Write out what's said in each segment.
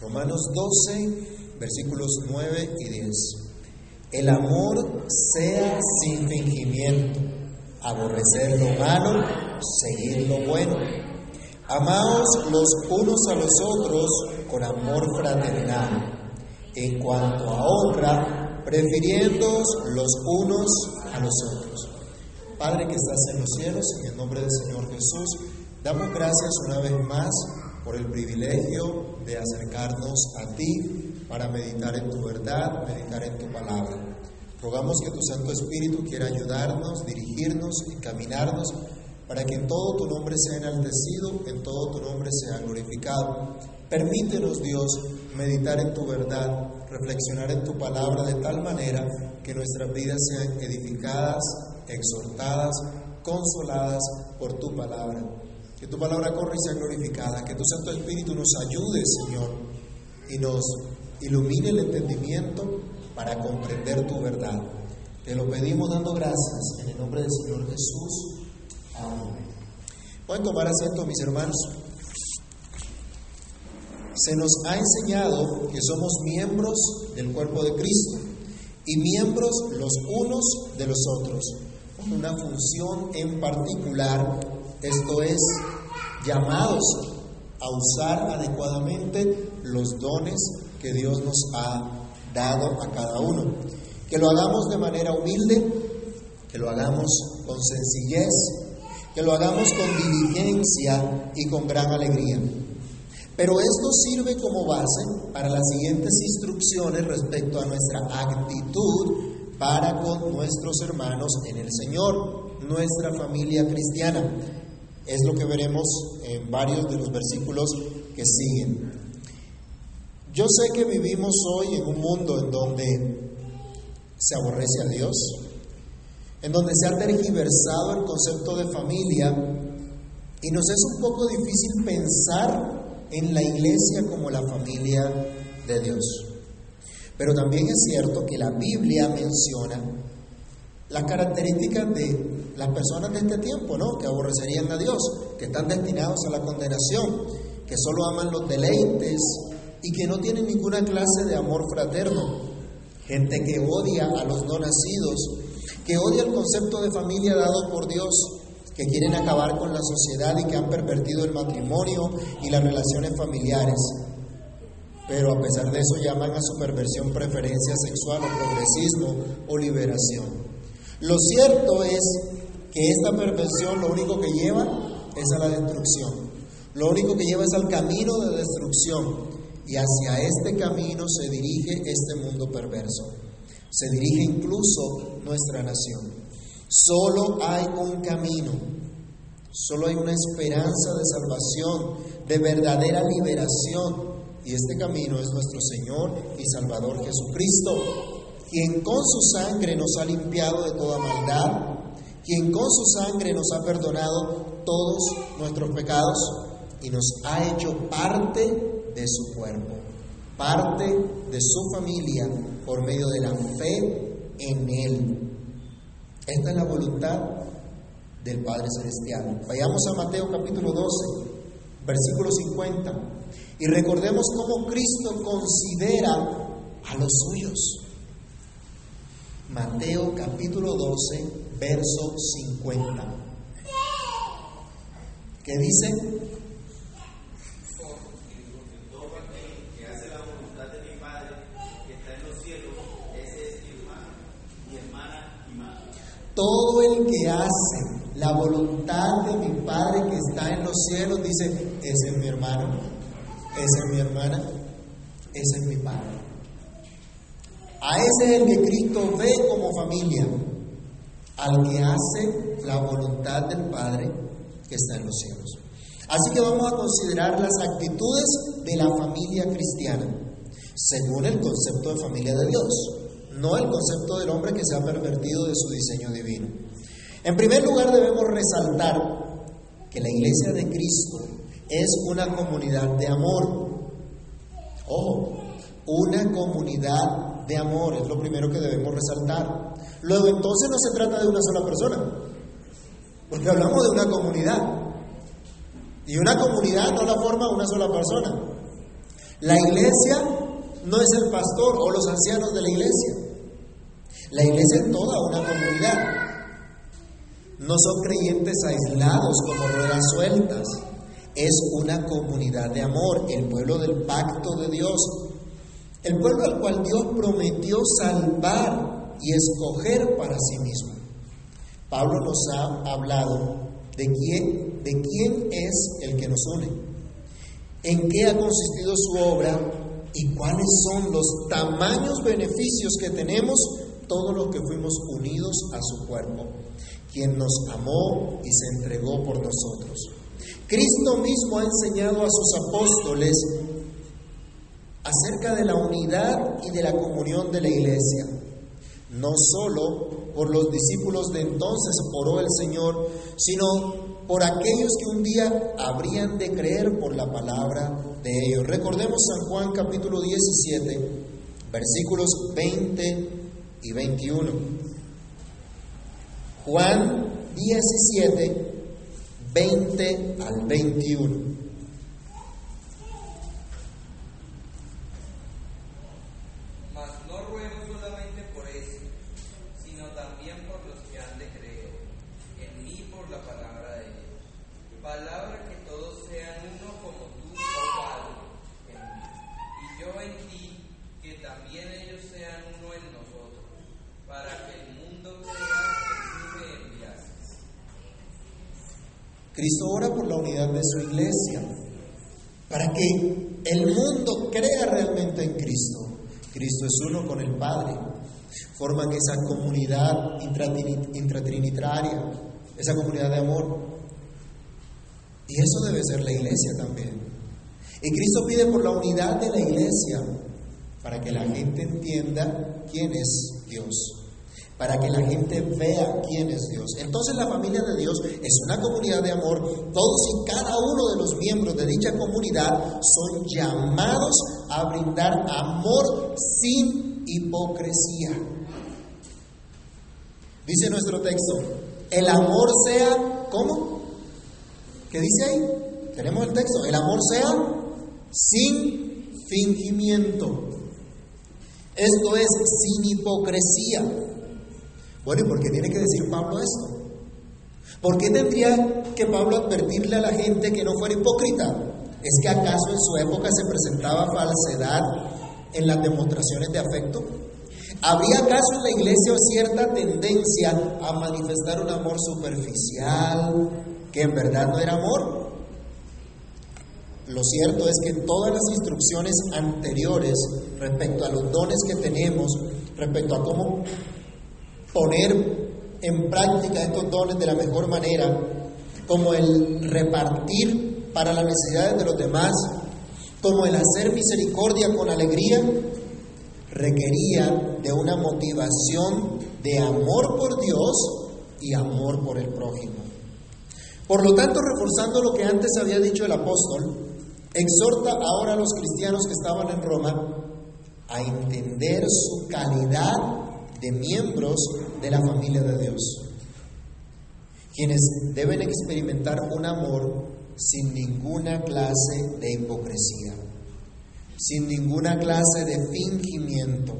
Romanos 12, versículos 9 y 10. El amor sea sin fingimiento, aborrecer lo malo, seguir lo bueno. Amaos los unos a los otros con amor fraternal. En cuanto a honra, prefiriendo los unos a los otros. Padre que estás en los cielos, en el nombre del Señor Jesús, damos gracias una vez más por el privilegio de acercarnos a ti para meditar en tu verdad, meditar en tu palabra. Rogamos que tu Santo Espíritu quiera ayudarnos, dirigirnos, encaminarnos, para que en todo tu nombre sea enaltecido, en todo tu nombre sea glorificado. Permítenos, Dios, meditar en tu verdad, reflexionar en tu palabra de tal manera que nuestras vidas sean edificadas, exhortadas, consoladas por tu palabra. Que tu palabra corra y sea glorificada. Que tu Santo Espíritu nos ayude, Señor, y nos ilumine el entendimiento para comprender tu verdad. Te lo pedimos dando gracias en el nombre del Señor Jesús. Amén. Pueden tomar asiento, mis hermanos. Se nos ha enseñado que somos miembros del cuerpo de Cristo y miembros los unos de los otros, con una función en particular esto es, llamados a usar adecuadamente los dones que Dios nos ha dado a cada uno. Que lo hagamos de manera humilde, que lo hagamos con sencillez, que lo hagamos con diligencia y con gran alegría. Pero esto sirve como base para las siguientes instrucciones respecto a nuestra actitud para con nuestros hermanos en el Señor, nuestra familia cristiana. Es lo que veremos en varios de los versículos que siguen. Yo sé que vivimos hoy en un mundo en donde se aborrece a Dios, en donde se ha tergiversado el concepto de familia y nos es un poco difícil pensar en la iglesia como la familia de Dios. Pero también es cierto que la Biblia menciona las características de las personas de este tiempo, ¿no? Que aborrecerían a Dios, que están destinados a la condenación, que solo aman los deleites y que no tienen ninguna clase de amor fraterno. Gente que odia a los no nacidos, que odia el concepto de familia dado por Dios, que quieren acabar con la sociedad y que han pervertido el matrimonio y las relaciones familiares. Pero a pesar de eso llaman a su perversión preferencia sexual o progresismo o liberación. Lo cierto es que esta perversión lo único que lleva es a la destrucción. Lo único que lleva es al camino de destrucción. Y hacia este camino se dirige este mundo perverso. Se dirige incluso nuestra nación. Solo hay un camino. Solo hay una esperanza de salvación, de verdadera liberación. Y este camino es nuestro Señor y Salvador Jesucristo, quien con su sangre nos ha limpiado de toda maldad, quien con su sangre nos ha perdonado todos nuestros pecados y nos ha hecho parte de su cuerpo, parte de su familia por medio de la fe en Él. Esta es la voluntad del Padre Celestial. Vayamos a Mateo capítulo 12, versículo 50, y recordemos cómo Cristo considera a los suyos. Mateo capítulo 12, verso 50. ¿Qué dice? Todo el que hace la voluntad de mi Padre que está en los cielos, dice, ese es mi hermano, esa es mi hermana, ese es mi Padre. A ese es el que Cristo ve como familia, al que hace la voluntad del Padre que está en los cielos. Así que vamos a considerar las actitudes de la familia cristiana, según el concepto de familia de Dios, no el concepto del hombre que se ha pervertido de su diseño divino. En primer lugar debemos resaltar que la iglesia de Cristo es una comunidad de amor. Ojo, una comunidad de amor, es lo primero que debemos resaltar. Luego entonces no se trata de una sola persona, porque hablamos de una comunidad. Y una comunidad no la forma una sola persona. La iglesia no es el pastor o los ancianos de la iglesia. La iglesia es toda una comunidad. No son creyentes aislados como ruedas sueltas. Es una comunidad de amor, el pueblo del pacto de Dios. El pueblo al cual Dios prometió salvar y escoger para sí mismo. Pablo nos ha hablado de quién, de quién es el que nos une, en qué ha consistido su obra y cuáles son los tamaños beneficios que tenemos todos los que fuimos unidos a su cuerpo, quien nos amó y se entregó por nosotros. Cristo mismo ha enseñado a sus apóstoles acerca de la unidad y de la comunión de la iglesia. No solo por los discípulos de entonces oró el Señor, sino por aquellos que un día habrían de creer por la palabra de ellos. Recordemos San Juan capítulo 17, versículos 20 y 21. Juan 17, 20 al 21. Cristo ora por la unidad de su iglesia, para que el mundo crea realmente en Cristo. Cristo es uno con el Padre. Forman esa comunidad intratrinitaria, esa comunidad de amor. Y eso debe ser la iglesia también. Y Cristo pide por la unidad de la iglesia, para que la gente entienda quién es Dios para que la gente vea quién es Dios. Entonces la familia de Dios es una comunidad de amor. Todos y cada uno de los miembros de dicha comunidad son llamados a brindar amor sin hipocresía. Dice nuestro texto, el amor sea, ¿cómo? ¿Qué dice ahí? Tenemos el texto, el amor sea sin fingimiento. Esto es sin hipocresía. Bueno, ¿y por qué tiene que decir Pablo esto? ¿Por qué tendría que Pablo advertirle a la gente que no fuera hipócrita? ¿Es que acaso en su época se presentaba falsedad en las demostraciones de afecto? ¿Habría acaso en la iglesia cierta tendencia a manifestar un amor superficial que en verdad no era amor? Lo cierto es que todas las instrucciones anteriores respecto a los dones que tenemos, respecto a cómo poner en práctica estos dones de la mejor manera, como el repartir para las necesidades de los demás, como el hacer misericordia con alegría, requería de una motivación de amor por Dios y amor por el prójimo. Por lo tanto, reforzando lo que antes había dicho el apóstol, exhorta ahora a los cristianos que estaban en Roma a entender su calidad de miembros de la familia de Dios, quienes deben experimentar un amor sin ninguna clase de hipocresía, sin ninguna clase de fingimiento.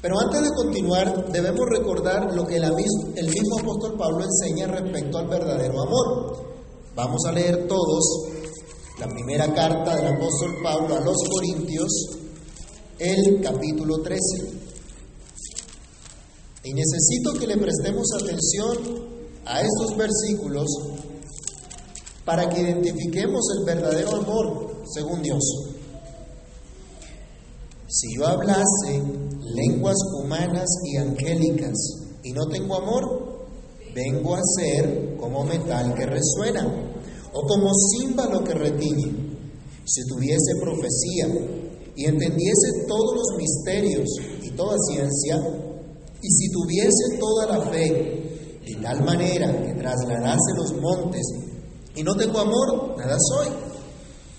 Pero antes de continuar, debemos recordar lo que el mismo apóstol Pablo enseña respecto al verdadero amor. Vamos a leer todos la primera carta del apóstol Pablo a los Corintios, el capítulo 13. Y necesito que le prestemos atención a estos versículos para que identifiquemos el verdadero amor según Dios. Si yo hablase lenguas humanas y angélicas y no tengo amor, vengo a ser como metal que resuena o como címbalo que retiñe. Si tuviese profecía y entendiese todos los misterios y toda ciencia, y si tuviese toda la fe, de tal manera que trasladase los montes, y no tengo amor, nada soy.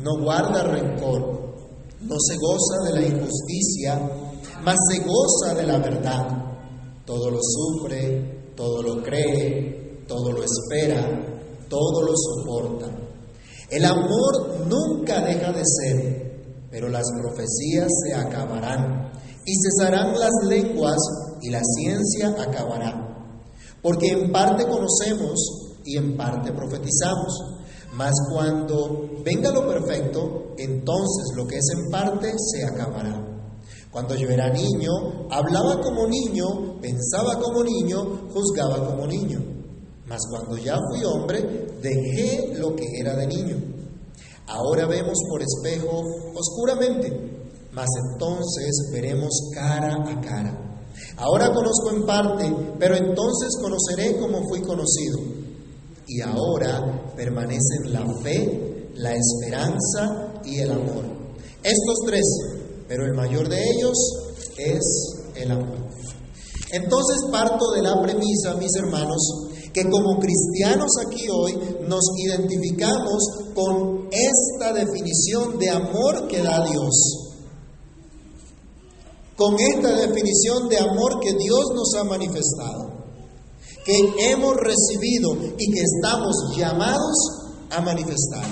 no guarda rencor, no se goza de la injusticia, mas se goza de la verdad. Todo lo sufre, todo lo cree, todo lo espera, todo lo soporta. El amor nunca deja de ser, pero las profecías se acabarán y cesarán las lenguas y la ciencia acabará. Porque en parte conocemos y en parte profetizamos. Mas cuando venga lo perfecto, entonces lo que es en parte se acabará. Cuando yo era niño, hablaba como niño, pensaba como niño, juzgaba como niño. Mas cuando ya fui hombre, dejé lo que era de niño. Ahora vemos por espejo oscuramente, mas entonces veremos cara a cara. Ahora conozco en parte, pero entonces conoceré como fui conocido. Y ahora permanecen la fe, la esperanza y el amor. Estos tres, pero el mayor de ellos es el amor. Entonces parto de la premisa, mis hermanos, que como cristianos aquí hoy nos identificamos con esta definición de amor que da Dios con esta definición de amor que Dios nos ha manifestado, que hemos recibido y que estamos llamados a manifestar.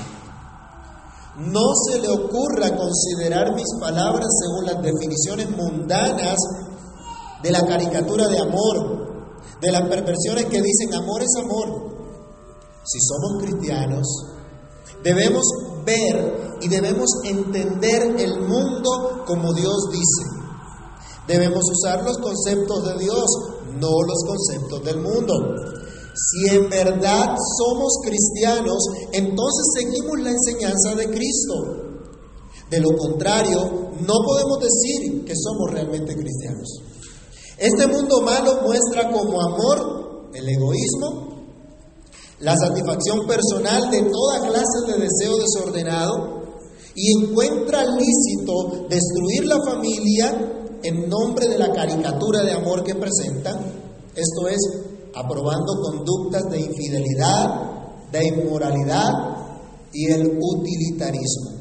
No se le ocurra considerar mis palabras según las definiciones mundanas de la caricatura de amor, de las perversiones que dicen amor es amor. Si somos cristianos, debemos ver y debemos entender el mundo como Dios dice. Debemos usar los conceptos de Dios, no los conceptos del mundo. Si en verdad somos cristianos, entonces seguimos la enseñanza de Cristo. De lo contrario, no podemos decir que somos realmente cristianos. Este mundo malo muestra como amor el egoísmo, la satisfacción personal de toda clase de deseo desordenado y encuentra lícito destruir la familia en nombre de la caricatura de amor que presenta, esto es, aprobando conductas de infidelidad, de inmoralidad y el utilitarismo.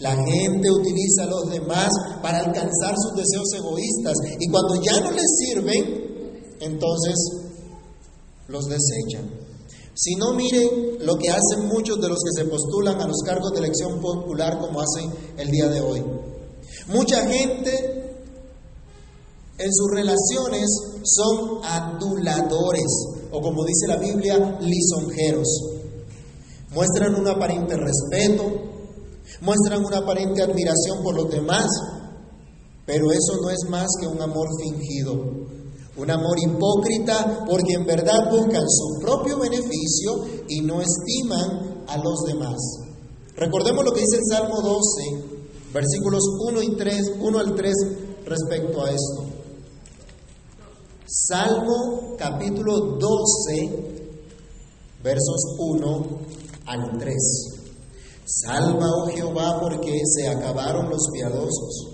La gente utiliza a los demás para alcanzar sus deseos egoístas y cuando ya no les sirven, entonces los desechan. Si no, mire lo que hacen muchos de los que se postulan a los cargos de elección popular como hacen el día de hoy. Mucha gente en sus relaciones son aduladores o como dice la Biblia, lisonjeros. Muestran un aparente respeto, muestran una aparente admiración por los demás, pero eso no es más que un amor fingido, un amor hipócrita porque en verdad buscan su propio beneficio y no estiman a los demás. Recordemos lo que dice el Salmo 12, versículos 1 y 3, 1 al 3 respecto a esto. Salmo capítulo 12, versos 1 al 3. Salva, oh Jehová, porque se acabaron los piadosos,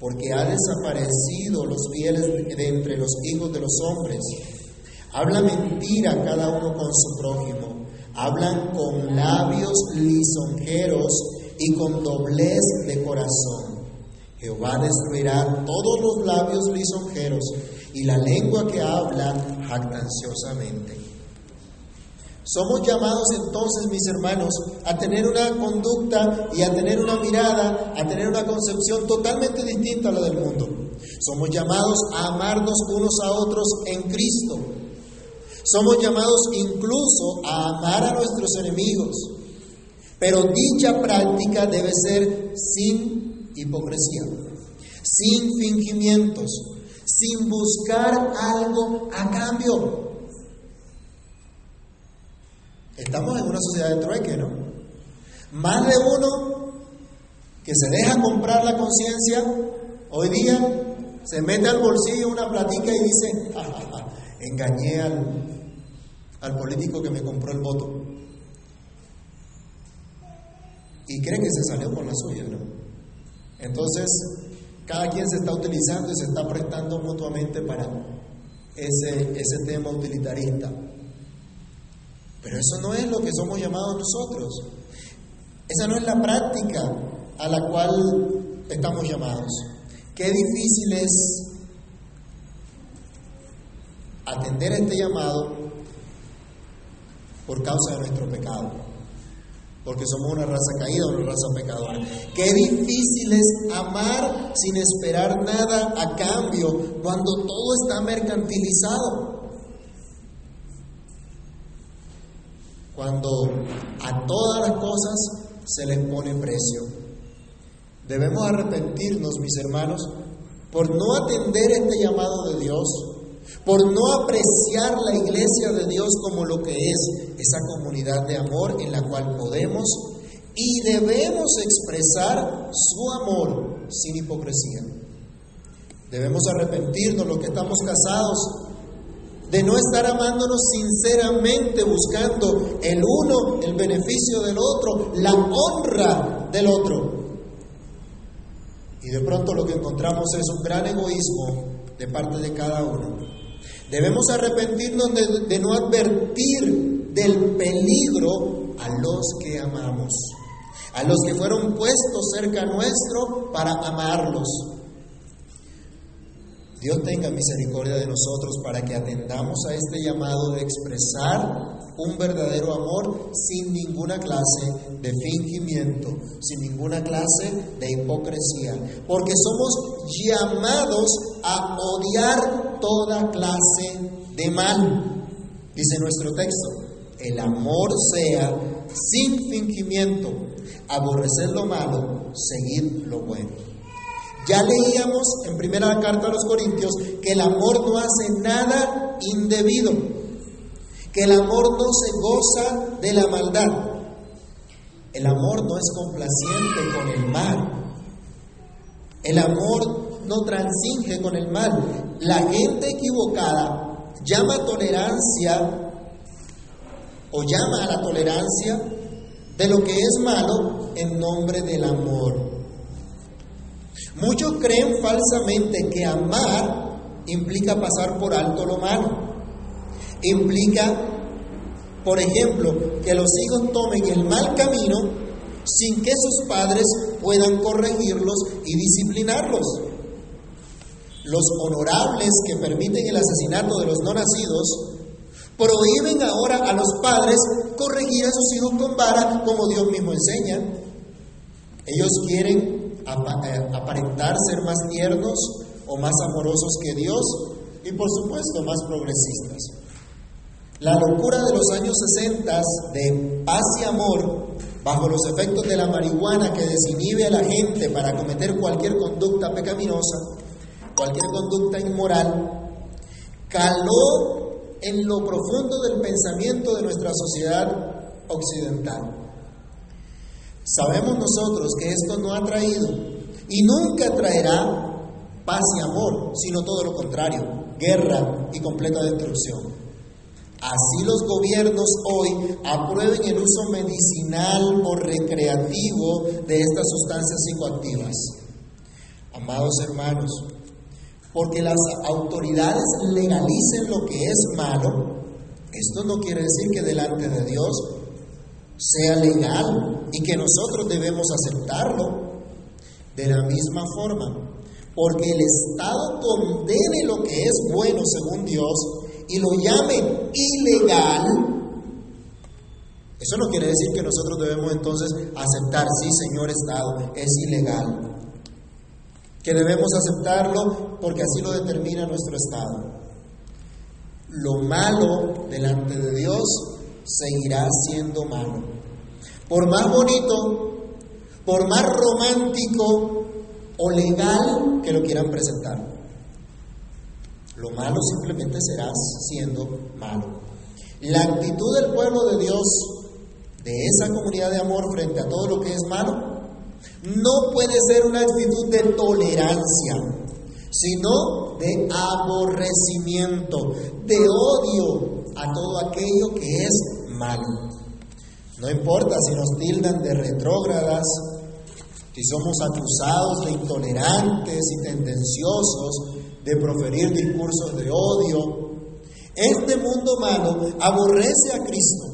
porque ha desaparecido los fieles de entre los hijos de los hombres. Habla mentira cada uno con su prójimo, hablan con labios lisonjeros y con doblez de corazón. Jehová destruirá todos los labios lisonjeros y la lengua que habla jactanciosamente. Somos llamados entonces, mis hermanos, a tener una conducta y a tener una mirada, a tener una concepción totalmente distinta a la del mundo. Somos llamados a amarnos unos a otros en Cristo. Somos llamados incluso a amar a nuestros enemigos. Pero dicha práctica debe ser sin hipocresía, sin fingimientos, sin buscar algo a cambio. Estamos en una sociedad de trueque, ¿no? Más de uno que se deja comprar la conciencia, hoy día se mete al bolsillo una platica y dice, engañé al, al político que me compró el voto. Y cree que se salió con la suya, ¿no? Entonces, cada quien se está utilizando y se está prestando mutuamente para ese, ese tema utilitarista. Pero eso no es lo que somos llamados nosotros. Esa no es la práctica a la cual estamos llamados. Qué difícil es atender a este llamado por causa de nuestro pecado, porque somos una raza caída, una raza pecadora. Qué difícil es amar sin esperar nada a cambio cuando todo está mercantilizado. Cuando a todas las cosas se les pone precio. Debemos arrepentirnos, mis hermanos, por no atender este llamado de Dios por no apreciar la iglesia de Dios como lo que es, esa comunidad de amor en la cual podemos y debemos expresar su amor sin hipocresía. Debemos arrepentirnos los que estamos casados de no estar amándonos sinceramente buscando el uno, el beneficio del otro, la honra del otro. Y de pronto lo que encontramos es un gran egoísmo de parte de cada uno. Debemos arrepentirnos de, no advertir del peligro a los que amamos, a los que fueron puestos cerca nuestro para amarlos. Dios tenga misericordia de nosotros para que atendamos a este llamado de expresar un verdadero amor sin ninguna clase de fingimiento, sin ninguna clase de hipocresía, porque somos llamados a odiar toda clase de mal. Dice nuestro texto, el amor sea sin fingimiento, aborrecer lo malo, seguir lo bueno. Ya leíamos en primera carta a los Corintios que el amor no hace nada indebido, que el amor no se goza de la maldad. El amor no es complaciente con el mal. El amor no transinge con el mal. La gente equivocada llama tolerancia o llama a la tolerancia de lo que es malo en nombre del amor. Muchos creen falsamente que amar implica pasar por alto lo malo. Implica, por ejemplo, que los hijos tomen el mal camino sin que sus padres puedan corregirlos y disciplinarlos. Los honorables que permiten el asesinato de los no nacidos prohíben ahora a los padres corregir a sus hijos con vara como Dios mismo enseña. Ellos quieren eh, aparentar ser más tiernos o más amorosos que Dios y por supuesto más progresistas. La locura de los años 60 de paz y amor, bajo los efectos de la marihuana que desinhibe a la gente para cometer cualquier conducta pecaminosa, cualquier conducta inmoral, caló en lo profundo del pensamiento de nuestra sociedad occidental. Sabemos nosotros que esto no ha traído y nunca traerá paz y amor, sino todo lo contrario, guerra y completa destrucción. Así los gobiernos hoy aprueben el uso medicinal o recreativo de estas sustancias psicoactivas. Amados hermanos, porque las autoridades legalicen lo que es malo, esto no quiere decir que delante de Dios sea legal y que nosotros debemos aceptarlo. De la misma forma, porque el Estado condene lo que es bueno según Dios, y lo llamen ilegal, eso no quiere decir que nosotros debemos entonces aceptar, sí, señor Estado, es ilegal. Que debemos aceptarlo porque así lo determina nuestro Estado. Lo malo delante de Dios seguirá siendo malo. Por más bonito, por más romántico o legal que lo quieran presentar. Lo malo simplemente será siendo malo. La actitud del pueblo de Dios, de esa comunidad de amor frente a todo lo que es malo, no puede ser una actitud de tolerancia, sino de aborrecimiento, de odio a todo aquello que es malo. No importa si nos tildan de retrógradas, si somos acusados de intolerantes y tendenciosos, de proferir discursos de odio, este mundo malo aborrece a Cristo.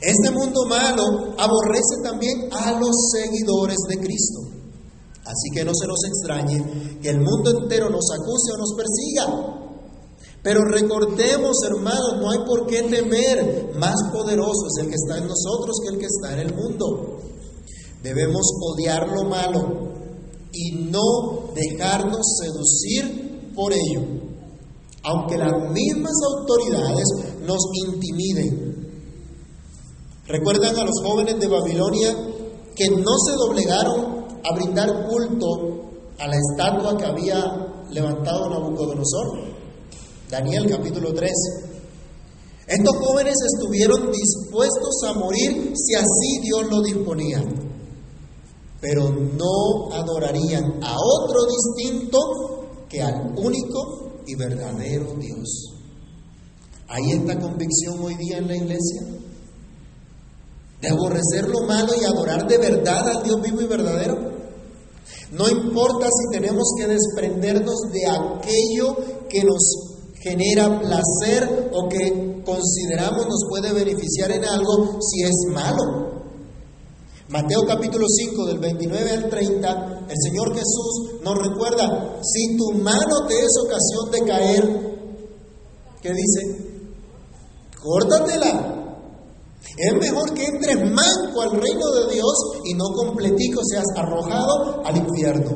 Este mundo malo aborrece también a los seguidores de Cristo. Así que no se nos extrañe que el mundo entero nos acuse o nos persiga. Pero recordemos, hermanos, no hay por qué temer. Más poderoso es el que está en nosotros que el que está en el mundo. Debemos odiar lo malo y no dejarnos seducir por ello, aunque las mismas autoridades nos intimiden. ¿Recuerdan a los jóvenes de Babilonia que no se doblegaron a brindar culto a la estatua que había levantado Nabucodonosor? Daniel capítulo 3. Estos jóvenes estuvieron dispuestos a morir si así Dios lo disponía pero no adorarían a otro distinto que al único y verdadero Dios. ¿Hay esta convicción hoy día en la iglesia? De aborrecer lo malo y adorar de verdad al Dios vivo y verdadero. No importa si tenemos que desprendernos de aquello que nos genera placer o que consideramos nos puede beneficiar en algo si es malo. Mateo capítulo 5 del 29 al 30, el Señor Jesús nos recuerda, si tu mano te es ocasión de caer, ¿qué dice? Córtatela. Es mejor que entres manco al reino de Dios y no completico seas arrojado al infierno.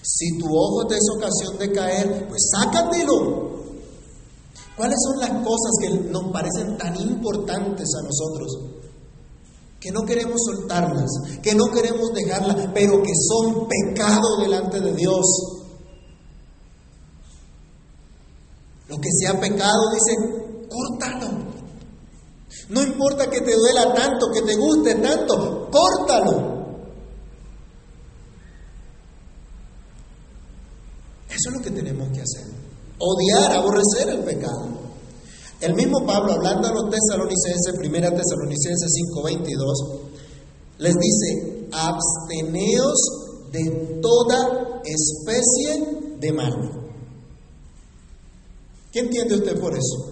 Si tu ojo te es ocasión de caer, pues sácatelo. ¿Cuáles son las cosas que nos parecen tan importantes a nosotros? Que no queremos soltarlas, que no queremos dejarlas, pero que son pecado delante de Dios. Lo que sea pecado, dice, córtalo. No importa que te duela tanto, que te guste tanto, córtalo. Eso es lo que tenemos que hacer. Odiar, aborrecer el pecado. El mismo Pablo, hablando a los tesalonicenses, primera tesalonicenses 5:22, les dice, absteneos de toda especie de mal. ¿Qué entiende usted por eso?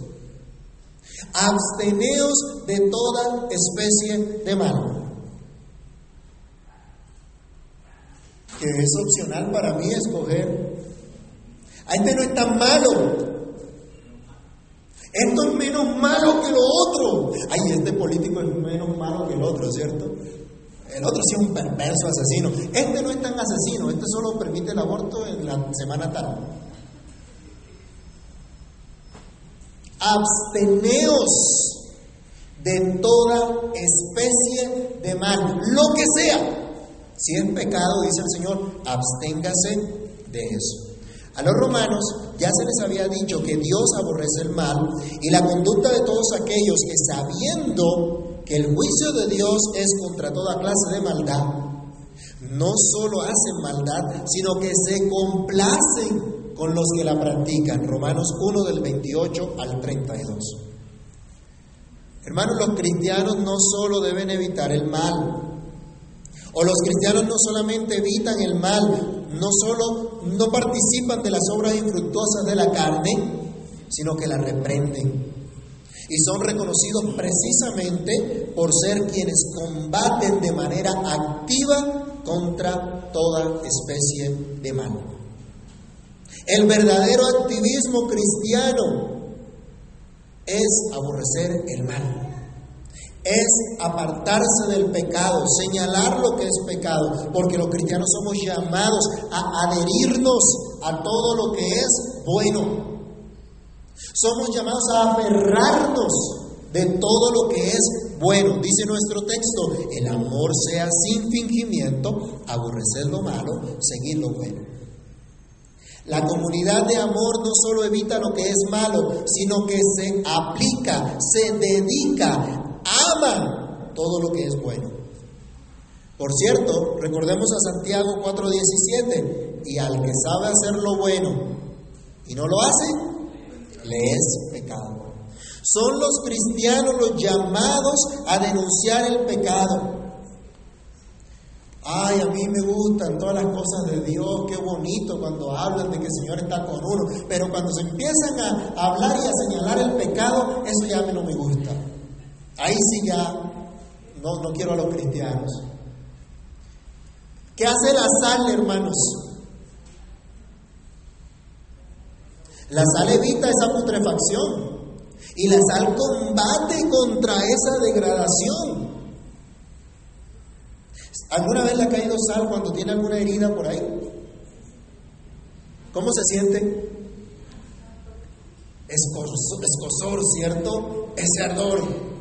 Absteneos de toda especie de mal. Que es opcional para mí escoger. A este no es tan malo, esto es menos malo que lo otro. Ay, este político es menos malo que el otro, ¿cierto? El otro sí es un perverso asesino. Este no es tan asesino, este solo permite el aborto en la semana tal. Absteneos de toda especie de mal, lo que sea. Si es pecado, dice el Señor, absténgase de eso. A los romanos ya se les había dicho que Dios aborrece el mal y la conducta de todos aquellos que sabiendo que el juicio de Dios es contra toda clase de maldad, no solo hacen maldad, sino que se complacen con los que la practican. Romanos 1 del 28 al 32. Hermanos, los cristianos no solo deben evitar el mal, o los cristianos no solamente evitan el mal, no solo no participan de las obras infructuosas de la carne, sino que la reprenden. Y son reconocidos precisamente por ser quienes combaten de manera activa contra toda especie de mal. El verdadero activismo cristiano es aborrecer el mal es apartarse del pecado, señalar lo que es pecado, porque los cristianos somos llamados a adherirnos a todo lo que es bueno. Somos llamados a aferrarnos de todo lo que es bueno. Dice nuestro texto, el amor sea sin fingimiento, aborrecer lo malo, seguir lo bueno. La comunidad de amor no solo evita lo que es malo, sino que se aplica, se dedica aman todo lo que es bueno. Por cierto, recordemos a Santiago 4:17, y al que sabe hacer lo bueno y no lo hace, le es pecado. Son los cristianos los llamados a denunciar el pecado. Ay, a mí me gustan todas las cosas de Dios, qué bonito cuando hablan de que el Señor está con uno, pero cuando se empiezan a hablar y a señalar el pecado, eso ya no me gusta. Ahí sí ya no, no quiero a los cristianos. ¿Qué hace la sal, hermanos? La sal evita esa putrefacción y la sal combate contra esa degradación. ¿Alguna vez le ha caído sal cuando tiene alguna herida por ahí? ¿Cómo se siente? Escosor, ¿cierto? Ese ardor.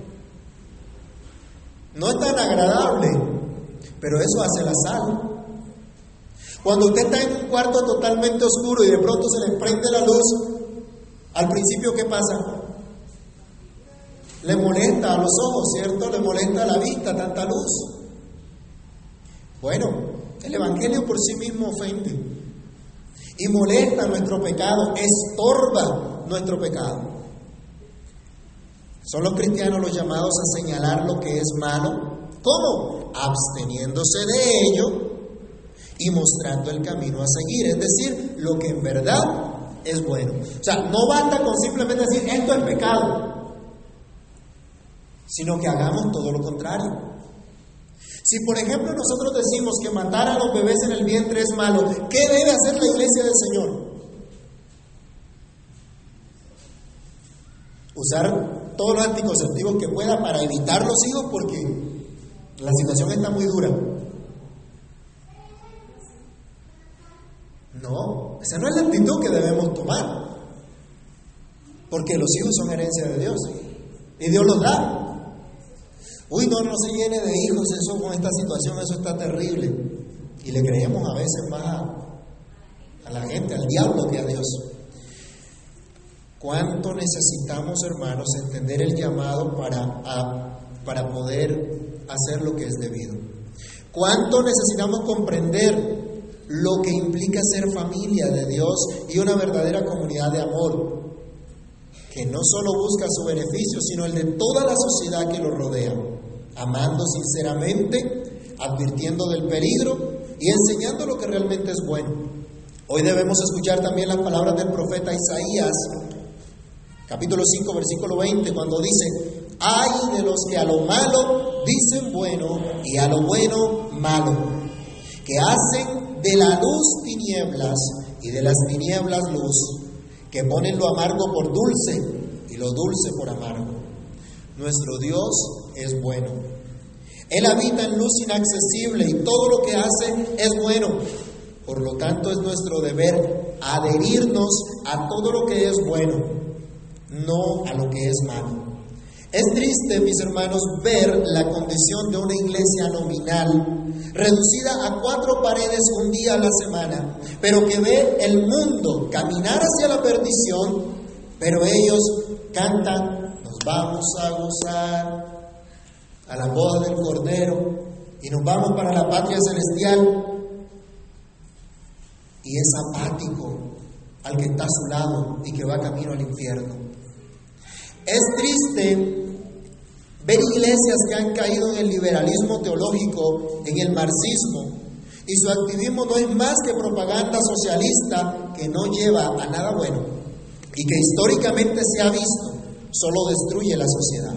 No es tan agradable, pero eso hace la sal. Cuando usted está en un cuarto totalmente oscuro y de pronto se le prende la luz, al principio, ¿qué pasa? Le molesta a los ojos, ¿cierto? Le molesta a la vista tanta luz. Bueno, el Evangelio por sí mismo ofende y molesta nuestro pecado, estorba nuestro pecado. Son los cristianos los llamados a señalar lo que es malo. ¿Cómo? Absteniéndose de ello y mostrando el camino a seguir, es decir, lo que en verdad es bueno. O sea, no basta con simplemente decir esto es pecado, sino que hagamos todo lo contrario. Si por ejemplo nosotros decimos que matar a los bebés en el vientre es malo, ¿qué debe hacer la iglesia del Señor? Usar todos los anticonceptivos que pueda para evitar los hijos porque la situación está muy dura. No, esa no es la actitud que debemos tomar. Porque los hijos son herencia de Dios. Y Dios los da. Uy, no, no se llene de hijos, eso con esta situación, eso está terrible. Y le creemos a veces más a, la gente, al diablo que a Dios. ¿Cuánto necesitamos, hermanos, entender el llamado para, para poder hacer lo que es debido? ¿Cuánto necesitamos comprender lo que implica ser familia de Dios y una verdadera comunidad de amor? que no solo busca su beneficio, sino el de toda la sociedad que lo rodea amando sinceramente, advirtiendo del peligro y enseñando lo que realmente es bueno. Hoy debemos escuchar también las palabras del profeta Isaías, capítulo 5, versículo 20, cuando dice, hay de los que a lo malo dicen bueno y a lo bueno malo, que hacen de la luz tinieblas y de las tinieblas luz, que ponen lo amargo por dulce y lo dulce por amargo. Nuestro Dios es bueno. Él habita en luz inaccesible y todo lo que hace es bueno. Por lo tanto, es nuestro deber adherirnos a todo lo que es bueno, no a lo que es malo. Es triste, mis hermanos, ver la condición de una iglesia nominal, reducida a cuatro paredes un día a la semana, pero que ve el mundo caminar hacia la perdición, pero ellos cantan vamos a gozar a la boda del Cordero y nos vamos para la patria celestial. Y es apático al que está a su lado y que va camino al infierno. Es triste ver iglesias que han caído en el liberalismo teológico, en el marxismo, y su activismo no es más que propaganda socialista que no lleva a nada bueno y que históricamente se ha visto solo destruye la sociedad.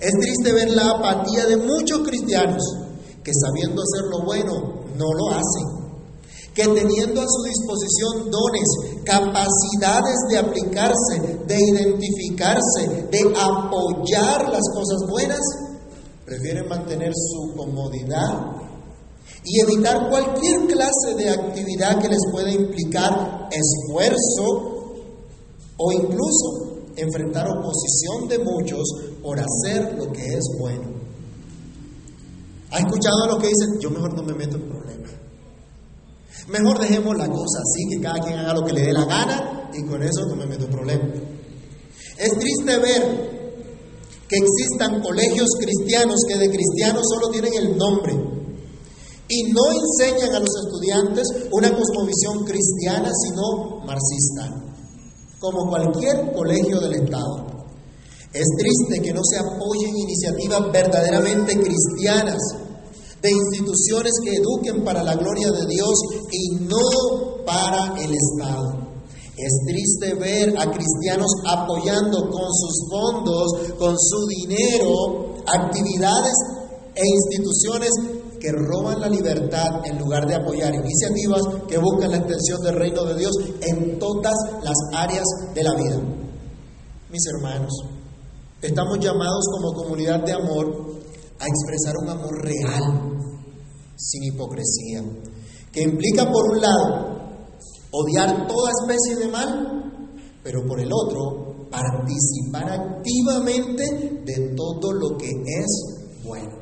Es triste ver la apatía de muchos cristianos que sabiendo hacer lo bueno no lo hacen, que teniendo a su disposición dones, capacidades de aplicarse, de identificarse, de apoyar las cosas buenas, prefieren mantener su comodidad y evitar cualquier clase de actividad que les pueda implicar esfuerzo o incluso enfrentar oposición de muchos por hacer lo que es bueno. ¿Ha escuchado a los que dicen, yo mejor no me meto en problemas? Mejor dejemos la cosa así, que cada quien haga lo que le dé la gana y con eso no me meto en problemas. Es triste ver que existan colegios cristianos que de cristianos solo tienen el nombre y no enseñan a los estudiantes una cosmovisión cristiana, sino marxista como cualquier colegio del Estado. Es triste que no se apoyen iniciativas verdaderamente cristianas, de instituciones que eduquen para la gloria de Dios y no para el Estado. Es triste ver a cristianos apoyando con sus fondos, con su dinero, actividades e instituciones que roban la libertad en lugar de apoyar iniciativas que buscan la extensión del reino de Dios en todas las áreas de la vida. Mis hermanos, estamos llamados como comunidad de amor a expresar un amor real, sin hipocresía, que implica por un lado odiar toda especie de mal, pero por el otro participar activamente de todo lo que es bueno.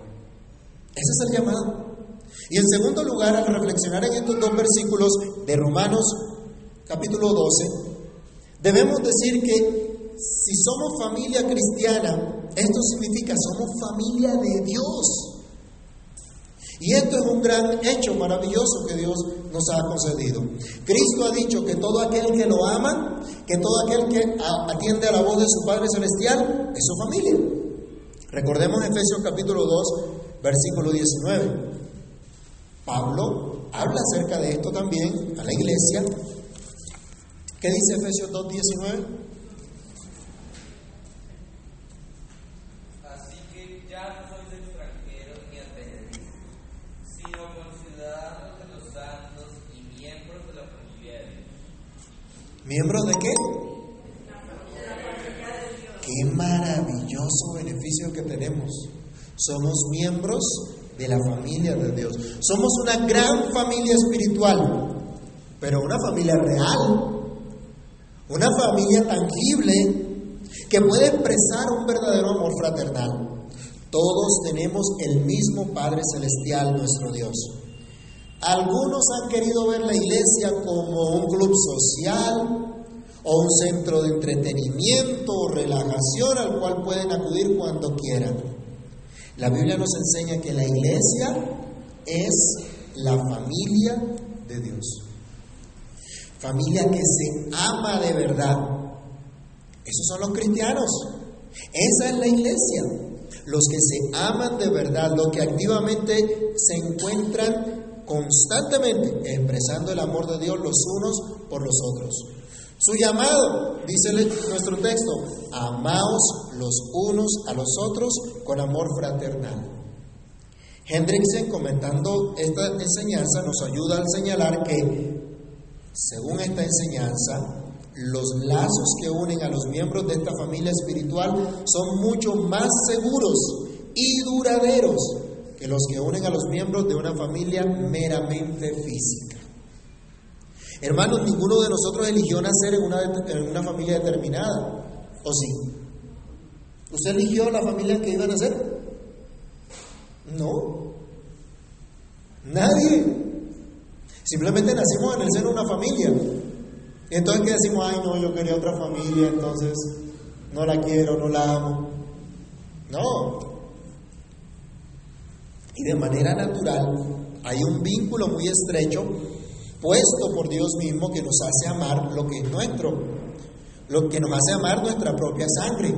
Ese es el llamado. Y en segundo lugar, al reflexionar en estos dos versículos de Romanos capítulo 12, debemos decir que si somos familia cristiana, esto significa somos familia de Dios. Y esto es un gran hecho maravilloso que Dios nos ha concedido. Cristo ha dicho que todo aquel que lo ama, que todo aquel que atiende a la voz de su Padre Celestial, es su familia. Recordemos Efesios capítulo 2, versículo 19. Pablo habla acerca de esto también a la iglesia. ¿Qué dice Efesios 2, 19? Así que ya no sois extranjeros ni advenedizos, sino conciudadanos de los santos y miembros de la familia de Dios. ¿Miembros de qué? Qué maravilloso beneficio que tenemos. Somos miembros de la familia de Dios. Somos una gran familia espiritual, pero una familia real, una familia tangible que puede expresar un verdadero amor fraternal. Todos tenemos el mismo Padre Celestial, nuestro Dios. Algunos han querido ver la iglesia como un club social o un centro de entretenimiento o relajación al cual pueden acudir cuando quieran. La Biblia nos enseña que la iglesia es la familia de Dios. Familia que se ama de verdad. Esos son los cristianos. Esa es la iglesia. Los que se aman de verdad, los que activamente se encuentran constantemente expresando el amor de Dios los unos por los otros. Su llamado, dice nuestro texto, amaos los unos a los otros con amor fraternal. Hendrickson, comentando esta enseñanza, nos ayuda al señalar que, según esta enseñanza, los lazos que unen a los miembros de esta familia espiritual son mucho más seguros y duraderos que los que unen a los miembros de una familia meramente física. Hermanos, ninguno de nosotros eligió nacer en una, en una familia determinada, ¿o sí? ¿Usted eligió la familia que iba a nacer? No. Nadie. Simplemente nacimos en el seno de una familia. Entonces, ¿qué decimos? Ay, no, yo quería otra familia, entonces no la quiero, no la amo. No. Y de manera natural hay un vínculo muy estrecho puesto por Dios mismo que nos hace amar lo que es nuestro, lo que nos hace amar nuestra propia sangre.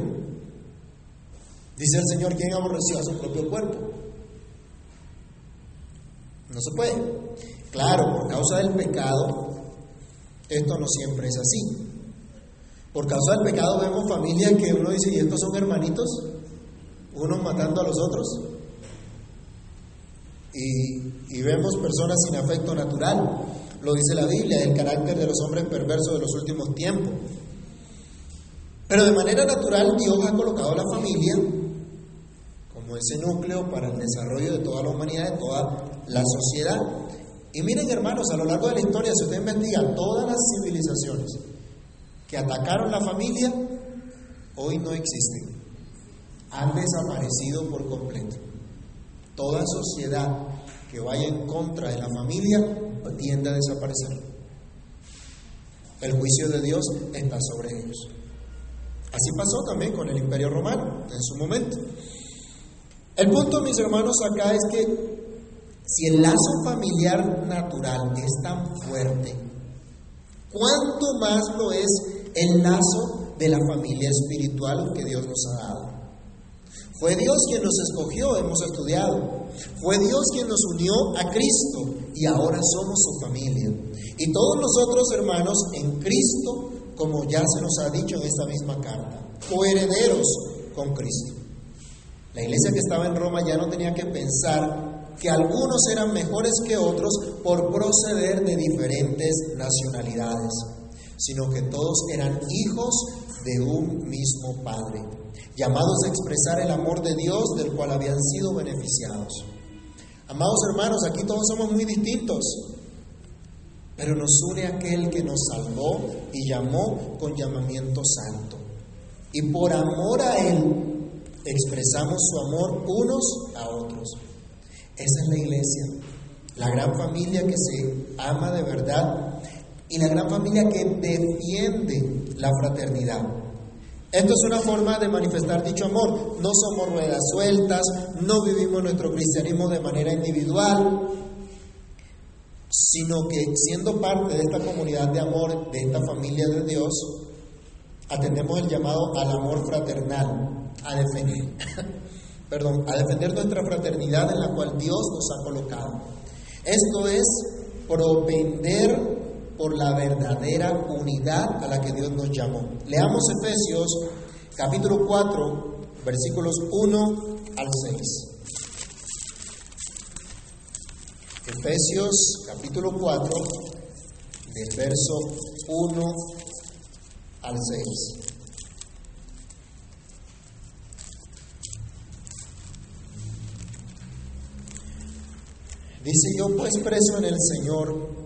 Dice el Señor, ¿quién aborreció a su propio cuerpo? No se puede. Claro, por causa del pecado, esto no siempre es así. Por causa del pecado vemos familias que uno dice, ¿y estos son hermanitos? Unos matando a los otros. Y, vemos personas sin afecto natural. Lo dice la Biblia, el carácter de los hombres perversos de los últimos tiempos. Pero de manera natural Dios ha colocado la familia como ese núcleo para el desarrollo de toda la humanidad, de toda la sociedad. Y miren hermanos, a lo largo de la historia, si usted investiga todas las civilizaciones que atacaron la familia, hoy no existen. Han desaparecido por completo. Toda sociedad que vaya en contra de la familia tiende a desaparecer. El juicio de Dios está sobre ellos. Así pasó también con el Imperio Romano en su momento. El punto, mis hermanos, acá es que si el lazo familiar natural es tan fuerte, ¿cuánto más lo es el lazo de la familia espiritual que Dios nos ha dado? Fue Dios quien nos escogió, hemos estudiado. Fue Dios quien nos unió a Cristo y ahora somos su familia. Y todos nosotros, hermanos, en Cristo, como ya se nos ha dicho en esta misma carta, coherederos con Cristo. La iglesia que estaba en Roma ya no tenía que pensar que algunos eran mejores que otros por proceder de diferentes nacionalidades, sino que todos eran hijos de un mismo Padre, llamados a expresar el amor de Dios del cual habían sido beneficiados. Amados hermanos, aquí todos somos muy distintos, pero nos une aquel que nos salvó y llamó con llamamiento santo. Y por amor a Él expresamos su amor unos a otros. Esa es la iglesia, la gran familia que se ama de verdad y la gran familia que defiende la fraternidad. Esto es una forma de manifestar dicho amor. No somos ruedas sueltas, no vivimos nuestro cristianismo de manera individual, sino que siendo parte de esta comunidad de amor, de esta familia de Dios, atendemos el llamado al amor fraternal, a defender, perdón, a defender nuestra fraternidad en la cual Dios nos ha colocado. Esto es propender por la verdadera unidad a la que Dios nos llamó. Leamos Efesios capítulo 4, versículos 1 al 6. Efesios capítulo 4, del verso 1 al 6. Dice yo pues preso en el Señor,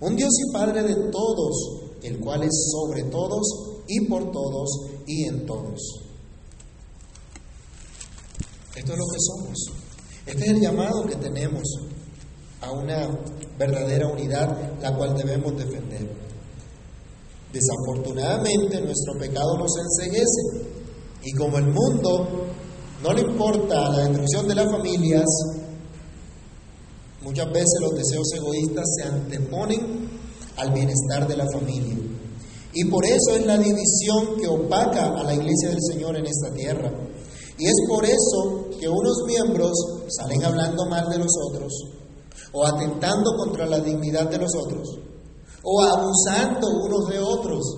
un Dios y Padre de todos, el cual es sobre todos y por todos y en todos. Esto es lo que somos. Este es el llamado que tenemos a una verdadera unidad, la cual debemos defender. Desafortunadamente nuestro pecado nos enseguece y como el mundo no le importa la destrucción de las familias, Muchas veces los deseos egoístas se anteponen al bienestar de la familia. Y por eso es la división que opaca a la iglesia del Señor en esta tierra. Y es por eso que unos miembros salen hablando mal de los otros, o atentando contra la dignidad de los otros, o abusando unos de otros.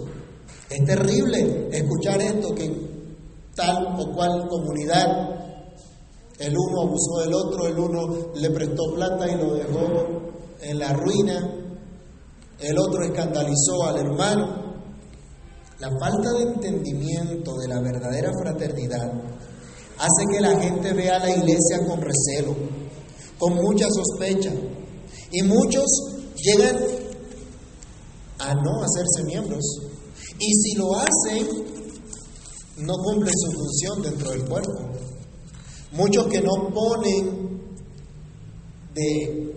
Es terrible escuchar esto que tal o cual comunidad el uno abusó del otro, el uno le prestó plata y lo dejó en la ruina, el otro escandalizó al hermano. La falta de entendimiento de la verdadera fraternidad hace que la gente vea a la iglesia con recelo, con mucha sospecha, y muchos llegan a no hacerse miembros. Y si lo hacen, no cumplen su función dentro del cuerpo. Muchos que no ponen de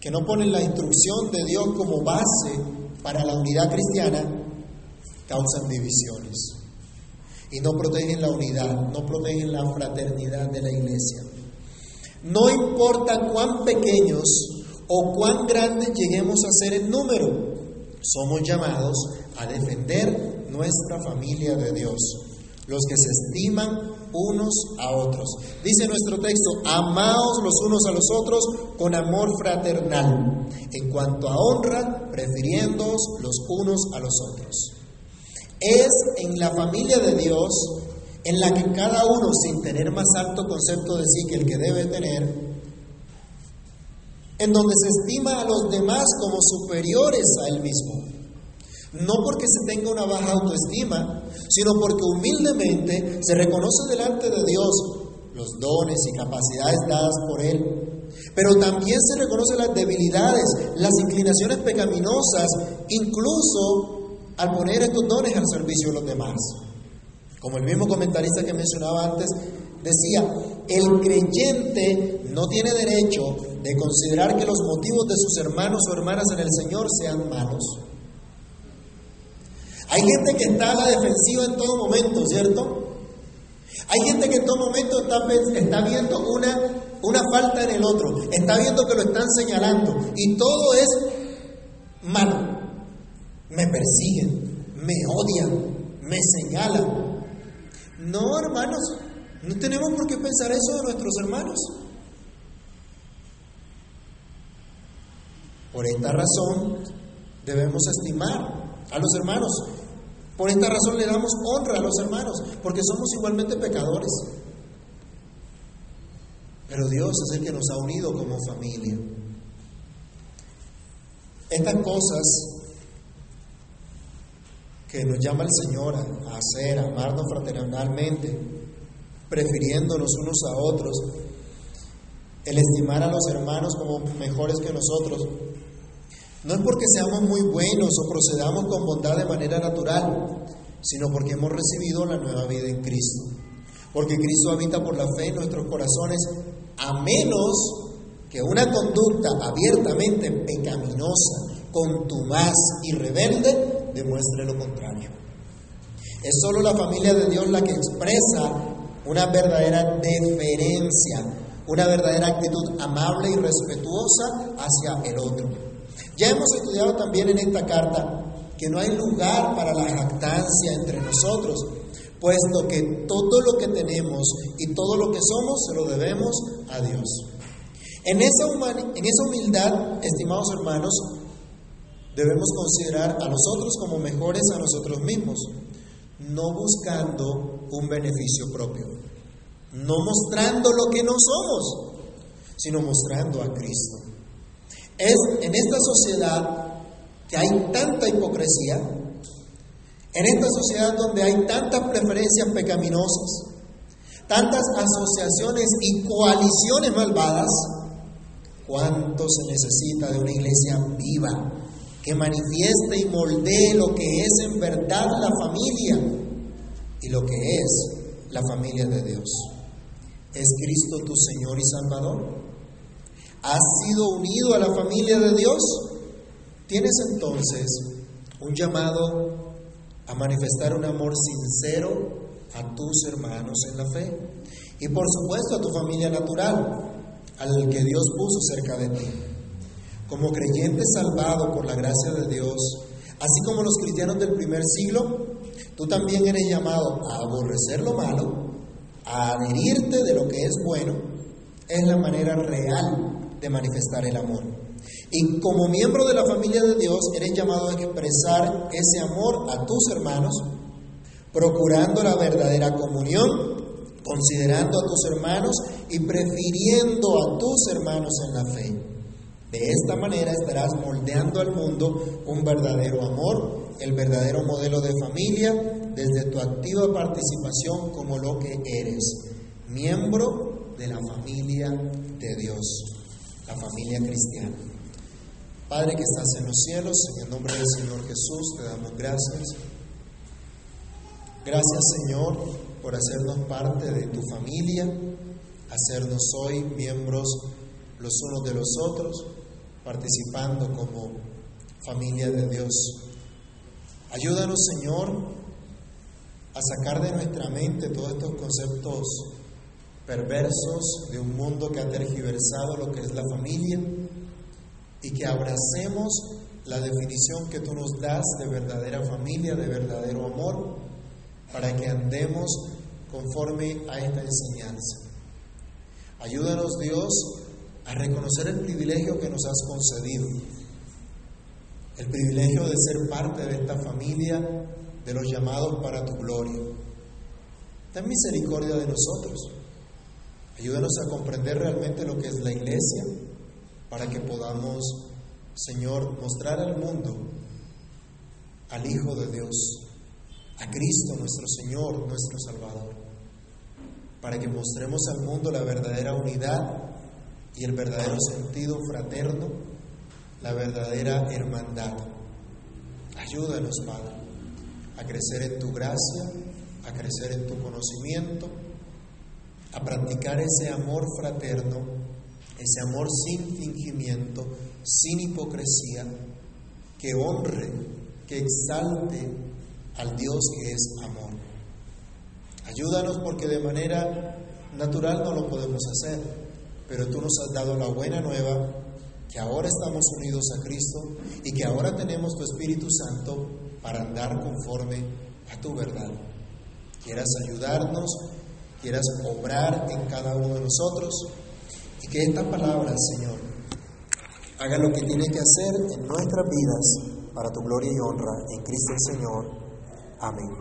que no ponen la instrucción de Dios como base para la unidad cristiana causan divisiones y no protegen la unidad, no protegen la fraternidad de la iglesia. No importa cuán pequeños o cuán grandes lleguemos a ser en número, somos llamados a defender nuestra familia de Dios, los que se estiman unos a otros. Dice nuestro texto, amaos los unos a los otros con amor fraternal, en cuanto a honra, prefiriéndoos los unos a los otros. Es en la familia de Dios en la que cada uno, sin tener más alto concepto de sí que el que debe tener, en donde se estima a los demás como superiores a él mismo no porque se tenga una baja autoestima, sino porque humildemente se reconoce delante de Dios los dones y capacidades dadas por Él. Pero también se reconocen las debilidades, las inclinaciones pecaminosas, incluso al poner estos dones al servicio de los demás. Como el mismo comentarista que mencionaba antes Decía, el creyente no tiene derecho de considerar que los motivos de sus hermanos o hermanas en el Señor sean malos. Hay gente que está a la defensiva en todo momento, ¿cierto? Hay gente que en todo momento está, está viendo una, una falta en el otro, está viendo que lo están señalando y todo es malo. Me persiguen, me odian, me señalan. No, hermanos, no tenemos por qué pensar eso de nuestros hermanos. Por esta razón debemos estimar a los hermanos. Por esta razón le damos honra a los hermanos, porque somos igualmente pecadores. Pero Dios es el que nos ha unido como familia. Estas cosas que nos llama el Señor a hacer, a amarnos fraternalmente, prefiriéndonos unos a otros, el estimar a los hermanos como mejores que nosotros, no es porque seamos muy buenos o procedamos con bondad de manera natural, sino porque hemos recibido la nueva vida en Cristo. Porque Cristo habita por la fe en nuestros corazones, a menos que una conducta abiertamente pecaminosa, contumaz y rebelde demuestre lo contrario. Es solo la familia de Dios la que expresa una verdadera deferencia, una verdadera actitud amable y respetuosa hacia el otro. Ya hemos estudiado también en esta carta que no hay lugar para la jactancia entre nosotros, puesto que todo lo que tenemos y todo lo que somos se lo debemos a Dios. En esa, en esa humildad, estimados hermanos, debemos considerar a nosotros como mejores a nosotros mismos, no buscando un beneficio propio, no mostrando lo que no somos, sino mostrando a Cristo. Es en esta sociedad que hay tanta hipocresía, en esta sociedad donde hay tantas preferencias pecaminosas, tantas asociaciones y coaliciones malvadas, cuánto se necesita de una iglesia viva que manifieste y moldee lo que es en verdad la familia y lo que es la familia de Dios. ¿Es Cristo tu Señor y Salvador? Has sido unido a la familia de Dios, tienes entonces un llamado a manifestar un amor sincero a tus hermanos en la fe y por supuesto a tu familia natural, al que Dios puso cerca de ti. Como creyente salvado por la gracia de Dios, así como los cristianos del primer siglo, tú también eres llamado a aborrecer lo malo, a adherirte de lo que es bueno, es la manera real de manifestar el amor. Y como miembro de la familia de Dios, eres llamado a expresar ese amor a tus hermanos, procurando la verdadera comunión, considerando a tus hermanos y prefiriendo a tus hermanos en la fe. De esta manera estarás moldeando al mundo un verdadero amor, el verdadero modelo de familia, desde tu activa participación como lo que eres, miembro de la familia de Dios la familia cristiana. Padre que estás en los cielos, en el nombre del Señor Jesús te damos gracias. Gracias Señor por hacernos parte de tu familia, hacernos hoy miembros los unos de los otros, participando como familia de Dios. Ayúdanos Señor a sacar de nuestra mente todos estos conceptos perversos de un mundo que ha tergiversado lo que es la familia y que abracemos la definición que tú nos das de verdadera familia, de verdadero amor, para que andemos conforme a esta enseñanza. Ayúdanos Dios a reconocer el privilegio que nos has concedido, el privilegio de ser parte de esta familia, de los llamados para tu gloria. Ten misericordia de nosotros Ayúdanos a comprender realmente lo que es la iglesia para que podamos, Señor, mostrar al mundo al Hijo de Dios, a Cristo nuestro Señor, nuestro Salvador, para que mostremos al mundo la verdadera unidad y el verdadero sentido fraterno, la verdadera hermandad. Ayúdanos, Padre, a crecer en tu gracia, a crecer en tu conocimiento a practicar ese amor fraterno, ese amor sin fingimiento, sin hipocresía, que honre, que exalte al Dios que es amor. Ayúdanos porque de manera natural no lo podemos hacer, pero tú nos has dado la buena nueva, que ahora estamos unidos a Cristo y que ahora tenemos tu Espíritu Santo para andar conforme a tu verdad. Quieras ayudarnos, quieras obrar en cada uno de nosotros y que esta palabra, Señor, haga lo que tiene que hacer en nuestras vidas para tu gloria y honra en Cristo el Señor. Amén.